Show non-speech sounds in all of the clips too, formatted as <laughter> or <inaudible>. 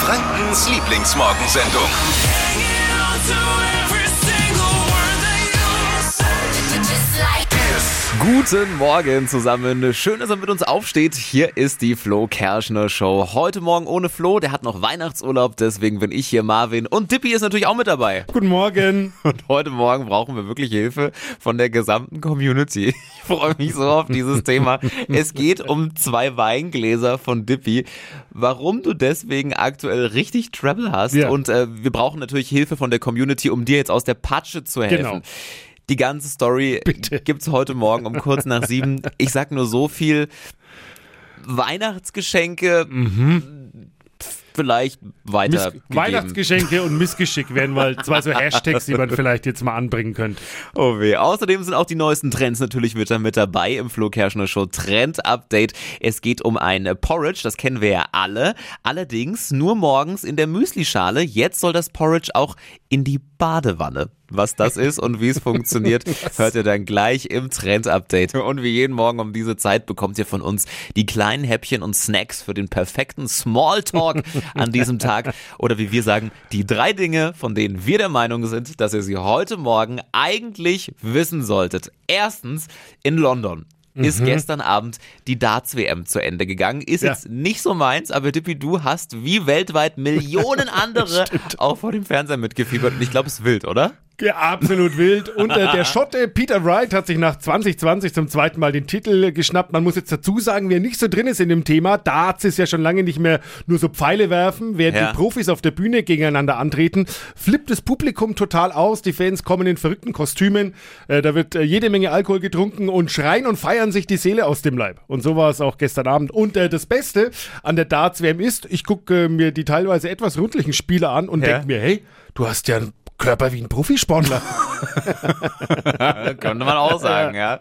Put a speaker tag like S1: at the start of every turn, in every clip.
S1: Frankens Lieblingsmorgensendung.
S2: Guten Morgen zusammen. Schön, dass er mit uns aufsteht. Hier ist die Flo Kerschner Show. Heute Morgen ohne Flo, der hat noch Weihnachtsurlaub, deswegen bin ich hier Marvin. Und Dippy ist natürlich auch mit dabei.
S3: Guten Morgen. <laughs>
S2: Und heute Morgen brauchen wir wirklich Hilfe von der gesamten Community. <laughs> Ich freue mich so auf dieses <laughs> Thema. Es geht um zwei Weingläser von Dippy. Warum du deswegen aktuell richtig Trouble hast.
S3: Ja.
S2: Und äh, wir brauchen natürlich Hilfe von der Community, um dir jetzt aus der Patsche zu helfen.
S3: Genau.
S2: Die ganze Story <laughs>
S3: Bitte.
S2: gibt's heute Morgen um kurz nach sieben. <laughs> Ich sag nur so viel. Weihnachtsgeschenke, vielleicht
S3: Miss
S2: weitergegeben.
S3: Weihnachtsgeschenke und Missgeschick wären mal zwei so <laughs> Hashtags, die man vielleicht jetzt mal anbringen könnte.
S2: Oh weh. Außerdem sind auch die neuesten Trends natürlich wieder mit dabei im Flo Kerschner Show Trend Update. Es geht um ein Porridge, das kennen wir ja alle. Allerdings nur morgens in der Müslischale. Jetzt soll das Porridge auch in die Badewanne. Was das ist und wie es funktioniert, <laughs> hört ihr dann gleich im Trend Update. Und wie jeden Morgen um diese Zeit bekommt ihr von uns die kleinen Häppchen und Snacks für den perfekten Smalltalk an diesem Tag. Oder wie wir sagen, die drei Dinge, von denen wir der Meinung sind, dass ihr sie heute Morgen eigentlich wissen solltet. Erstens, in London ist gestern Abend die Darts-WM zu Ende gegangen. Ist
S3: Ja.
S2: jetzt nicht so meins, aber Dippy, du hast wie weltweit Millionen <laughs> andere auch vor dem Fernseher mitgefiebert. Und ich glaube, es ist wild, oder?
S3: Ja, absolut wild. Und äh, der <laughs> Schotte Peter Wright hat sich nach 2020 zum zweiten Mal den Titel geschnappt. Man muss jetzt dazu sagen, wer nicht so drin ist in dem Thema, Darts ist ja schon lange nicht mehr nur so Pfeile werfen, während
S2: Ja.
S3: die Profis auf der Bühne gegeneinander antreten, flippt das Publikum total aus. Die Fans kommen in verrückten Kostümen. Äh, da wird äh, jede Menge Alkohol getrunken und schreien und feiern sich die Seele aus dem Leib. Und so war es auch gestern Abend. Und äh, das Beste an der Darts-WM ist, ich gucke äh, mir die teilweise etwas rundlichen Spiele an und
S2: Ja.
S3: denke mir, hey, du hast ja einen Körper wie ein Profisportler. <laughs>
S2: Könnte man auch sagen, ja.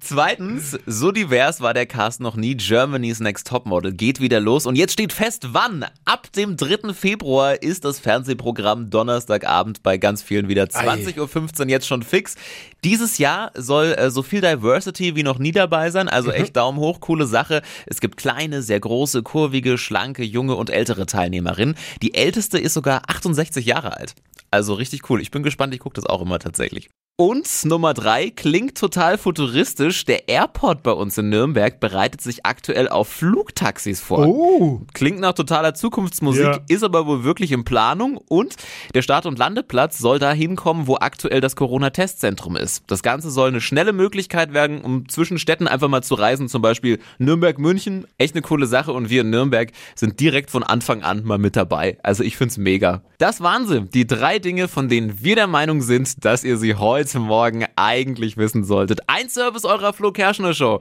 S2: Zweitens, so divers war der Cast noch nie. Germany's Next Topmodel geht wieder los. Und jetzt steht fest, wann? Ab dem 3. Februar ist das Fernsehprogramm Donnerstagabend bei ganz vielen wieder 20.15 Uhr jetzt schon fix. Dieses Jahr soll äh, so viel Diversity wie noch nie dabei sein. Also echt Daumen hoch, coole Sache. Es gibt kleine, sehr große, kurvige, schlanke, junge und ältere Teilnehmerinnen. Die älteste ist sogar 68 Jahre alt. Also richtig cool. Ich bin gespannt, ich gucke das auch immer tatsächlich. Und Nummer drei klingt total futuristisch. Der Airport bei uns in Nürnberg bereitet sich aktuell auf Flugtaxis vor.
S3: Oh.
S2: Klingt nach totaler Zukunftsmusik,
S3: Ja.
S2: ist aber wohl wirklich in Planung und der Start- und Landeplatz soll da hinkommen, wo aktuell das Corona-Testzentrum ist. Das Ganze soll eine schnelle Möglichkeit werden, um zwischen Städten einfach mal zu reisen, zum Beispiel Nürnberg-München. Echt eine coole Sache und wir in Nürnberg sind direkt von Anfang an mal mit dabei. Also ich find's mega. Das waren sie, die drei Dinge, von denen wir der Meinung sind, dass ihr sie heute Morgen eigentlich wissen solltet. Ein Service eurer Flo Kerschner Show.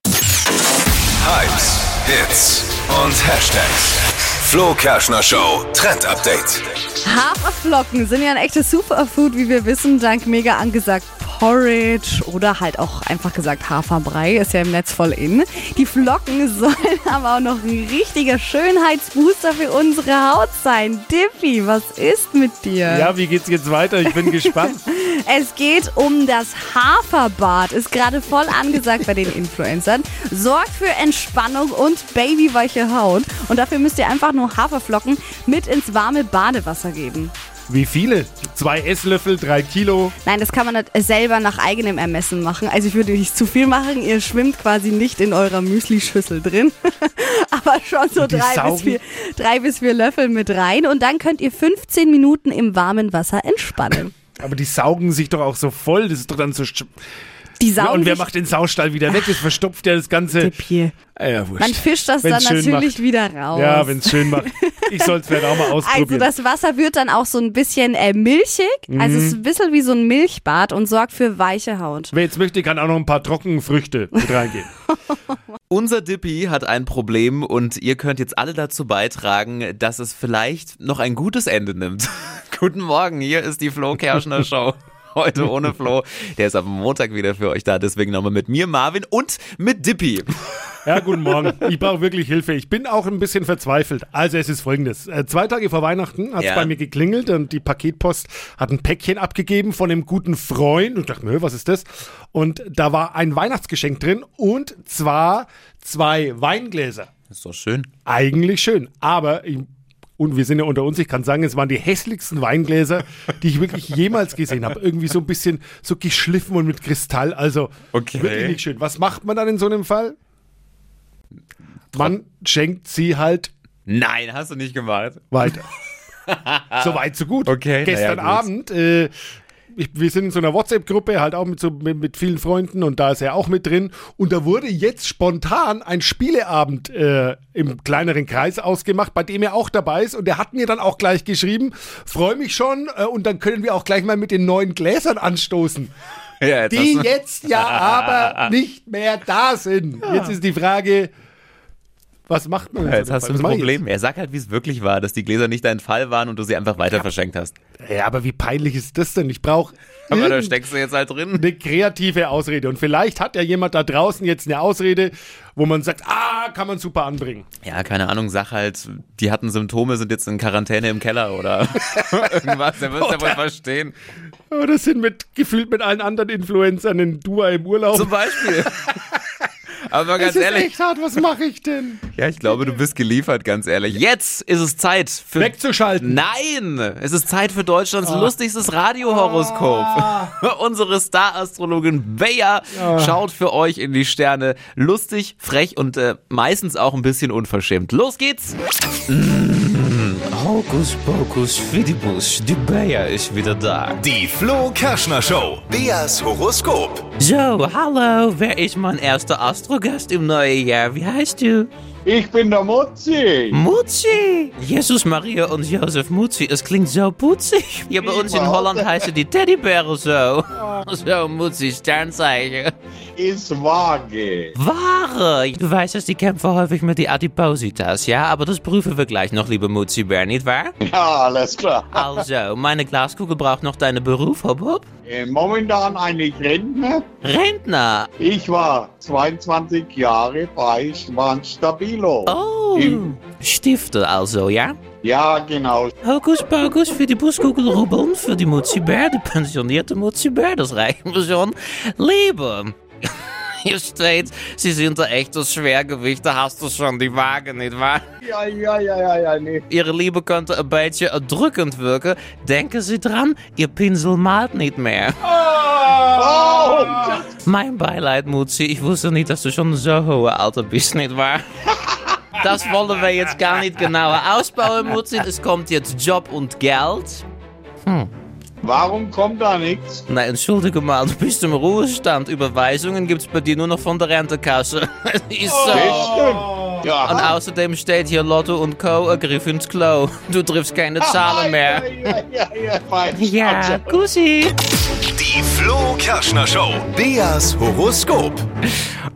S1: Hypes, Hits und Hashtags. Flo Kerschner Show Trend Update.
S4: Haferflocken sind ja ein echtes Superfood, wie wir wissen, dank mega angesagt Porridge oder halt auch einfach gesagt Haferbrei, ist ja im Netz voll in. Die Flocken <laughs> sollen aber auch noch ein richtiger Schönheitsbooster für unsere Haut sein. Dippy, was ist mit dir?
S3: Ja, wie geht's jetzt weiter? Ich bin <laughs> gespannt.
S4: Es geht um das Haferbad. Ist gerade voll angesagt bei den Influencern. Sorgt für Entspannung und babyweiche Haut. Und dafür müsst ihr einfach nur Haferflocken mit ins warme Badewasser geben.
S3: Wie viele? Zwei Esslöffel, drei Kilo.
S4: Nein, das kann man nicht selber nach eigenem Ermessen machen. Also ich würde nicht zu viel machen. Ihr schwimmt quasi nicht in eurer Müslischüssel drin. <laughs> Aber schon so drei bis, vier, drei bis vier Löffel mit rein. Und dann könnt ihr 15 Minuten im warmen Wasser entspannen. <laughs>
S3: Aber die saugen sich doch auch so voll. Das ist doch dann so.
S4: Die saugen
S3: Und wer macht den Saustall wieder weg? Das verstopft ja das Ganze.
S4: Tipp hier.
S3: Ah, ja, wurscht.
S4: Man fischt das
S3: Wenn's
S4: dann natürlich
S3: macht.
S4: wieder raus.
S3: Ja, wenn es schön macht. <laughs> Ich soll es vielleicht auch mal
S4: also
S3: ausprobieren.
S4: das Wasser wird dann auch so ein bisschen äh, milchig. Also es ist ein bisschen wie so ein Milchbad und sorgt für weiche Haut.
S3: Wer jetzt möchte, kann auch noch ein paar Trockenfrüchte mit reingehen. <laughs>
S2: Unser Dippy hat ein Problem und ihr könnt jetzt alle dazu beitragen, dass es vielleicht noch ein gutes Ende nimmt. <laughs> Guten Morgen, hier ist die Flo Kerschner Show. Heute ohne Flo. Der ist am Montag wieder für euch da, deswegen nochmal mit mir, Marvin und mit Dippy.
S3: Ja, guten Morgen. Ich brauche wirklich Hilfe. Ich bin auch ein bisschen verzweifelt. Also es ist folgendes. Äh, zwei Tage vor Weihnachten hat es
S2: Ja.
S3: bei mir geklingelt und die Paketpost hat ein Päckchen abgegeben von einem guten Freund. Und ich dachte mir, was ist das? Und da war ein Weihnachtsgeschenk drin und zwar zwei Weingläser.
S2: Ist doch schön.
S3: Eigentlich schön, aber ich und wir sind ja unter uns, ich kann sagen, es waren die hässlichsten Weingläser, die ich wirklich jemals gesehen habe. Irgendwie so ein bisschen so geschliffen und mit Kristall. Also
S2: Okay.
S3: wirklich nicht schön. Was macht man dann in so einem Fall? Man schenkt sie halt
S2: Nein, hast du nicht gemacht.
S3: weiter. <laughs> so weit, so gut.
S2: Okay,
S3: Gestern
S2: ja, gut.
S3: Abend, äh, ich, wir sind in so einer WhatsApp-Gruppe, halt auch mit, so, mit, mit vielen Freunden und da ist er auch mit drin. Und da wurde jetzt spontan ein Spieleabend äh, im kleineren Kreis ausgemacht, bei dem er auch dabei ist. Und er hat mir dann auch gleich geschrieben, freue mich schon äh, und dann können wir auch gleich mal mit den neuen Gläsern anstoßen,
S2: Ja, jetzt
S3: die
S2: du-
S3: jetzt ja aber nicht mehr da sind. Jetzt ist die Frage, was macht man?
S2: Ja, jetzt hast du
S3: Fall?
S2: ein
S3: ich jetzt?
S2: Problem. Er sagt halt, wie es wirklich war, dass die Gläser nicht dein Fall waren und du sie einfach weiter verschenkt hast.
S3: Ja, aber wie peinlich ist das denn? Ich brauche
S2: Aber da steckst du jetzt halt drin.
S3: eine kreative Ausrede. Und vielleicht hat ja jemand da draußen jetzt eine Ausrede, wo man sagt, ah, kann man super anbringen.
S2: Ja, keine Ahnung, sag halt, die hatten Symptome, sind jetzt in Quarantäne im Keller oder <laughs> irgendwas. Der wird ja wohl verstehen.
S3: Oder sind mit, gefühlt mit allen anderen Influencern in Dua im Urlaub.
S2: Zum Beispiel. <laughs> Aber
S3: es
S2: ganz
S3: ist
S2: ehrlich,
S3: echt hart, was mache ich denn?
S2: ja, ich glaube, du bist geliefert, ganz ehrlich. Jetzt ist es Zeit für.
S3: Wegzuschalten.
S2: Nein! Es ist Zeit für Deutschlands lustigstes Radiohoroskop. <laughs> Unsere Star-Astrologin Bea schaut für euch in die Sterne. Lustig, frech und äh, meistens auch ein bisschen unverschämt. Los geht's! Hokus pokus fidibus, die Bea ist wieder da.
S1: Die Flo Kerschner Show. Beas Horoskop.
S2: So, hallo, wer ist mein erster Astrogast im neuen Jahr? Wie heißt du?
S5: Ich bin der Mutzi.
S2: Mutzi! Jesus, Maria und Josef Mutzi, es klingt so putzig. Ja, bei uns in. Holland heißen die Teddybären so. <laughs> So, Mutzi, Sternzeichen.
S5: Ist vage.
S2: Wahre! Du weißt, dass die kämpfen häufig mit die Adipositas, ja? Aber das prüfen wir gleich noch, liebe Mutzi-Bär, nicht wahr?
S5: Ja, alles klar.
S2: Also, meine Glaskugel braucht noch deinen Beruf, hopp, hopp.
S5: Äh, Momentan eigentlich Rentner.
S2: Rentner!
S5: Ich war 22 Jahre bei Schwan Stabilo.
S2: Oh!
S5: Im-
S2: Stifter also, ja?
S5: Ja, genau.
S2: Hokus pokus für die Buskugel rubbeln, für die Mutzi-Bär, <laughs> die pensionierte Mutzi-Bär, das reichen wir schon. Liebe! Hier steht, sie sind ein echtes Schwergewicht, da hast du schon die Waage, nicht wahr?
S5: Ja, ja, ja, ja, ja, nee.
S2: Ihre Liebe könnte ein beetje erdrückend wirken. Denken Sie dran, Ihr Pinsel malt nicht mehr.
S5: Oh!
S2: Mein Beileid, Mutzi. Ich wusste nicht, dass du schon so hohe Alter bist, nicht wahr? <laughs> Das wollen wir jetzt gar nicht genauer ausbauen, Mutzi. Es kommt jetzt Job und Geld.
S5: Warum kommt da nichts?
S2: Na, entschuldige mal, du bist im Ruhestand. Überweisungen gibt's bei dir nur noch von der Rentekasse. <laughs> Ist so.
S5: Das stimmt.
S2: Und
S5: Ja.
S2: außerdem steht hier Lotto und Co. ein Griff ins Klo. <laughs> Du triffst keine Zahlen mehr.
S5: Ja, ja, ja, ja, fein.
S2: Ja, Kussi.
S1: Flo Kerschner Show. Beas Horoskop.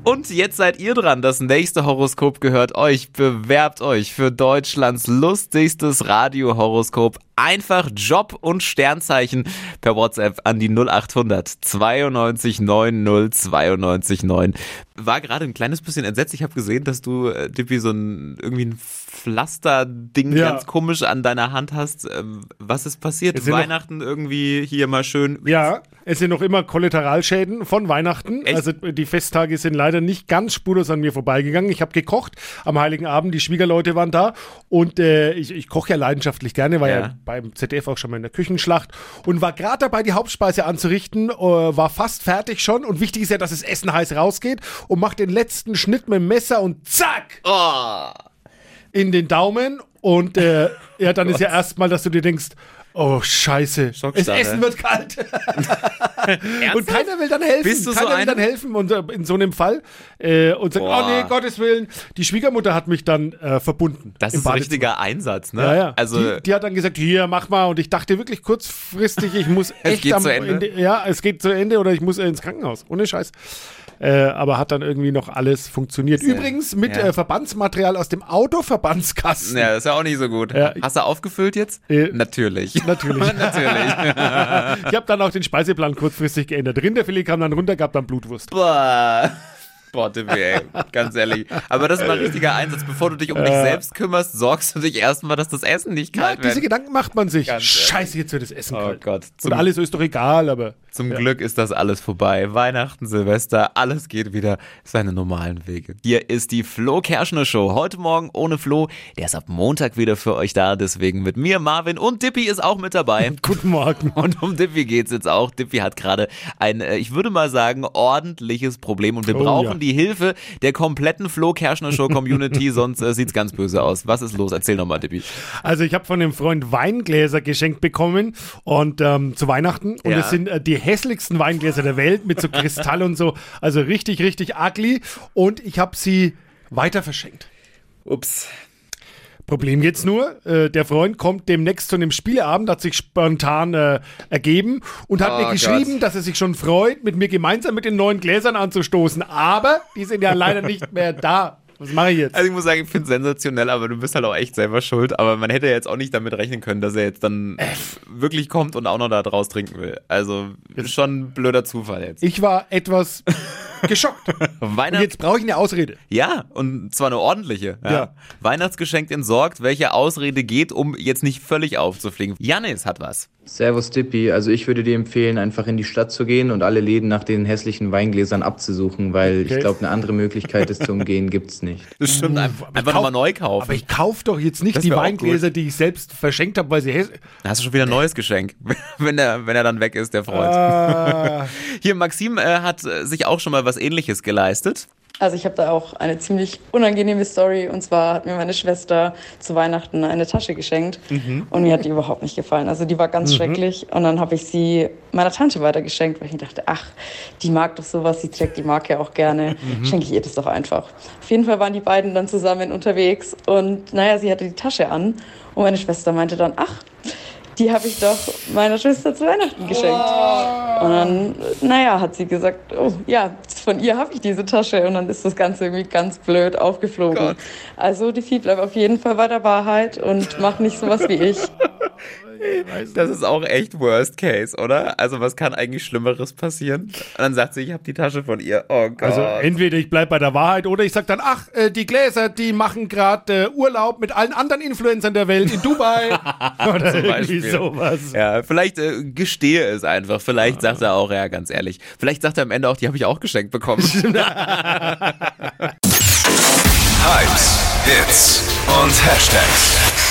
S2: Und jetzt seid ihr dran. Das nächste Horoskop gehört euch. Bewerbt euch für Deutschlands lustigstes Radiohoroskop. Einfach Job und Sternzeichen per WhatsApp an die 0800 92 90 92 9. War gerade ein kleines bisschen entsetzt. Ich habe gesehen, dass du, äh, Dippi, so ein irgendwie ein Pflasterding
S3: Ja.
S2: ganz komisch an deiner Hand hast. Ähm, Was ist passiert?
S3: Noch-
S2: Weihnachten irgendwie hier mal schön.
S3: Ja, es sind noch immer Kollateralschäden von Weihnachten.
S2: Echt?
S3: Also die Festtage sind leider nicht ganz spurlos an mir vorbeigegangen. Ich habe gekocht am Heiligen Abend, die Schwiegerleute waren da und äh, ich, ich koche ja leidenschaftlich gerne, war ja.
S2: Ja.
S3: beim ZDF auch schon mal in der Küchenschlacht und war gerade dabei, die Hauptspeise anzurichten, äh, war fast fertig schon und wichtig ist ja, dass das Essen heiß rausgeht und macht den letzten Schnitt mit dem Messer und zack
S2: Oh.
S3: in den Daumen und äh, ja, dann ist ja erstmal, dass du dir denkst, oh scheiße, das. Essen wird kalt. <laughs> Und keiner will dann helfen.
S2: Bist du so
S3: keiner will
S2: einer?
S3: dann helfen und äh, in so einem Fall äh, und sagt,
S2: Boah.
S3: oh nee, Gottes Willen. Die Schwiegermutter hat mich dann äh, verbunden.
S2: Das ist ein richtiger Einsatz, ne?
S3: Ja, ja.
S2: Also,
S3: die, die hat dann gesagt, hier, mach mal. Und ich dachte wirklich kurzfristig, ich muss <laughs> echt
S2: geht
S3: am
S2: zu Ende?
S3: Ja, es geht zu Ende oder ich muss ins Krankenhaus. Ohne Scheiß. Äh, aber hat dann irgendwie noch alles funktioniert. Übrigens mit
S2: ja.
S3: äh, Verbandsmaterial aus dem Autoverbandskasten.
S2: Ja, ist ja auch nicht so gut.
S3: Ja.
S2: Hast du aufgefüllt jetzt?
S3: Äh,
S2: Natürlich. <laughs>
S3: Natürlich. <laughs>
S2: Natürlich. <laughs>
S3: Ich habe dann auch den Speiseplan kurzfristig geändert. Rinderfilet kam dann runter, gab dann Blutwurst.
S2: Boah. Boah, Timmy, ey. Ganz ehrlich. Aber das ist mal ein richtiger Einsatz. Bevor du dich um dich selbst kümmerst, sorgst du dich erstmal, dass das Essen nicht
S3: Ja,
S2: kalt
S3: diese
S2: wird.
S3: Gedanken macht man sich.
S2: Ganz.
S3: Scheiße, jetzt wird das Essen
S2: Oh
S3: kalt.
S2: Gott.
S3: Und alles ist doch egal, aber
S2: Zum Glück ist das alles vorbei. Weihnachten, Silvester, alles geht wieder seine normalen Wege. Hier ist die Flo Kerschner Show. Heute Morgen ohne Flo. Der ist ab Montag wieder für euch da. Deswegen mit mir, Marvin und Dippy ist auch mit dabei. <laughs>
S3: Guten Morgen.
S2: Und um Dippy geht's jetzt auch. Dippy hat gerade ein, äh, ich würde mal sagen, ordentliches Problem und wir
S3: Oh,
S2: brauchen
S3: ja.
S2: die Hilfe der kompletten Flo Kerschner Show Community, <laughs> sonst äh, sieht's ganz böse aus. Was ist los? Erzähl nochmal, Dippy.
S3: Also ich habe von dem Freund Weingläser geschenkt bekommen und ähm, zu Weihnachten und
S2: Ja.
S3: es sind äh, die hässlichsten Weingläser der Welt mit so Kristall und so, also richtig, richtig ugly und ich habe sie weiter verschenkt.
S2: Ups.
S3: Problem jetzt nur, äh, der Freund kommt demnächst zu einem Spieleabend, hat sich spontan äh, ergeben und hat
S2: Oh
S3: mir geschrieben, dass er sich schon freut, mit mir gemeinsam mit den neuen Gläsern anzustoßen, aber die sind ja leider nicht mehr da. Was mache ich jetzt?
S2: Also ich muss sagen, ich finde es sensationell, aber du bist halt auch echt selber schuld. Aber man hätte jetzt auch nicht damit rechnen können, dass er jetzt dann wirklich kommt und auch noch da draus trinken will. Also schon ein blöder Zufall jetzt.
S3: Ich war etwas geschockt. <laughs> Und
S2: Weihnachts
S3: jetzt brauche ich eine Ausrede.
S2: ja, und zwar eine ordentliche. Ja.
S3: Ja.
S2: Weihnachtsgeschenk entsorgt, welche Ausrede geht, um jetzt nicht völlig aufzufliegen. Janis hat was.
S6: Servus Dippi, also ich würde dir empfehlen, einfach in die Stadt zu gehen und alle Läden nach den hässlichen Weingläsern abzusuchen, weil
S3: Okay.
S6: ich glaube, eine andere Möglichkeit, es zu umgehen, gibt's nicht.
S2: Das stimmt, einfach,
S3: aber
S2: einfach
S3: kauf-
S2: nochmal neu kaufen.
S3: Aber ich kaufe doch jetzt nicht
S2: Das
S3: die Weingläser, die ich selbst verschenkt habe, weil sie hässlich
S2: Da hast du schon wieder ein neues Geschenk, <laughs> wenn er, wenn er dann weg ist, der Freund.
S3: Ah, <laughs>
S2: Hier, Maxim äh, hat äh, sich auch schon mal was ähnliches geleistet.
S7: Also ich habe da auch eine ziemlich unangenehme Story. Und zwar hat mir meine Schwester zu Weihnachten eine Tasche geschenkt. Und mir hat die überhaupt nicht gefallen. Also die war ganz schrecklich. Und dann habe ich sie meiner Tante weitergeschenkt, weil ich mir dachte, ach, die mag doch sowas, sie trägt die Marke auch gerne. Schenke ich ihr das doch einfach. Auf jeden Fall waren die beiden dann zusammen unterwegs. Und naja, sie hatte die Tasche an. Und meine Schwester meinte dann, ach, die habe ich doch meiner Schwester zu Weihnachten geschenkt. Und dann, naja, hat sie gesagt, oh ja, von ihr habe ich diese Tasche. Und dann ist das Ganze irgendwie ganz blöd aufgeflogen.
S2: Gott.
S7: Also die Vieh bleibt auf jeden Fall bei der Wahrheit und macht nicht sowas wie ich.
S2: Das ist auch echt Worst Case, oder? Also was kann eigentlich Schlimmeres passieren? Und dann sagt sie, ich habe die Tasche von ihr. Oh Gott.
S3: also entweder ich bleib bei der Wahrheit oder ich sag dann, ach, äh, die Gläser, die machen gerade äh, Urlaub mit allen anderen Influencern der Welt in Dubai. <laughs> oder
S2: Zum
S3: irgendwie
S2: Beispiel.
S3: sowas.
S2: ja, vielleicht äh, gestehe es einfach. Vielleicht sagt er auch, ja, ganz ehrlich. Vielleicht sagt er am Ende auch, die habe ich auch geschenkt bekommen. <laughs>
S1: Hypes, Hits und Hashtags.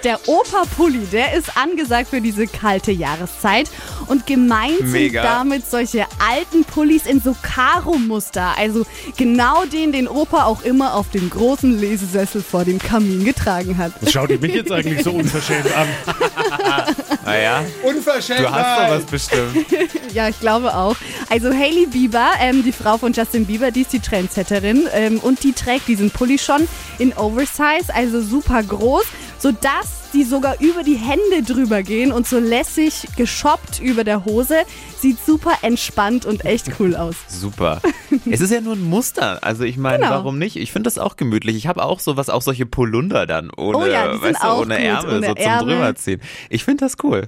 S4: Der Opa-Pulli, der ist angesagt für diese kalte Jahreszeit. Und gemeint
S2: Mega.
S4: sind damit solche alten Pullis in so Karo-Muster. Also genau den, den Opa auch immer auf dem großen Lesesessel vor dem Kamin getragen hat.
S3: Was schaut ihr mich jetzt eigentlich so unverschämt an? <laughs>
S2: naja,
S3: Unverschämt!
S2: du hast sowas bestimmt. <laughs>
S4: Ja, ich glaube auch. Also Hailey Bieber, ähm, die Frau von Justin Bieber, die ist die Trendsetterin ähm, und die trägt diesen Pulli schon in Oversize, also super groß, sodass die sogar über die Hände drüber gehen und so lässig geschoppt über der Hose. Sieht super entspannt und echt cool aus. <laughs>
S2: Super. Es ist ja nur ein Muster. Also ich meine,
S4: Genau.
S2: warum nicht? Ich finde das auch gemütlich. Ich habe auch sowas, auch solche Polunder dann ohne,
S4: Oh ja,
S2: weißt du, ohne
S4: gut,
S2: Ärmel,
S4: ohne
S2: so zum
S4: Ärmel.
S2: drüberziehen. Ich finde das cool.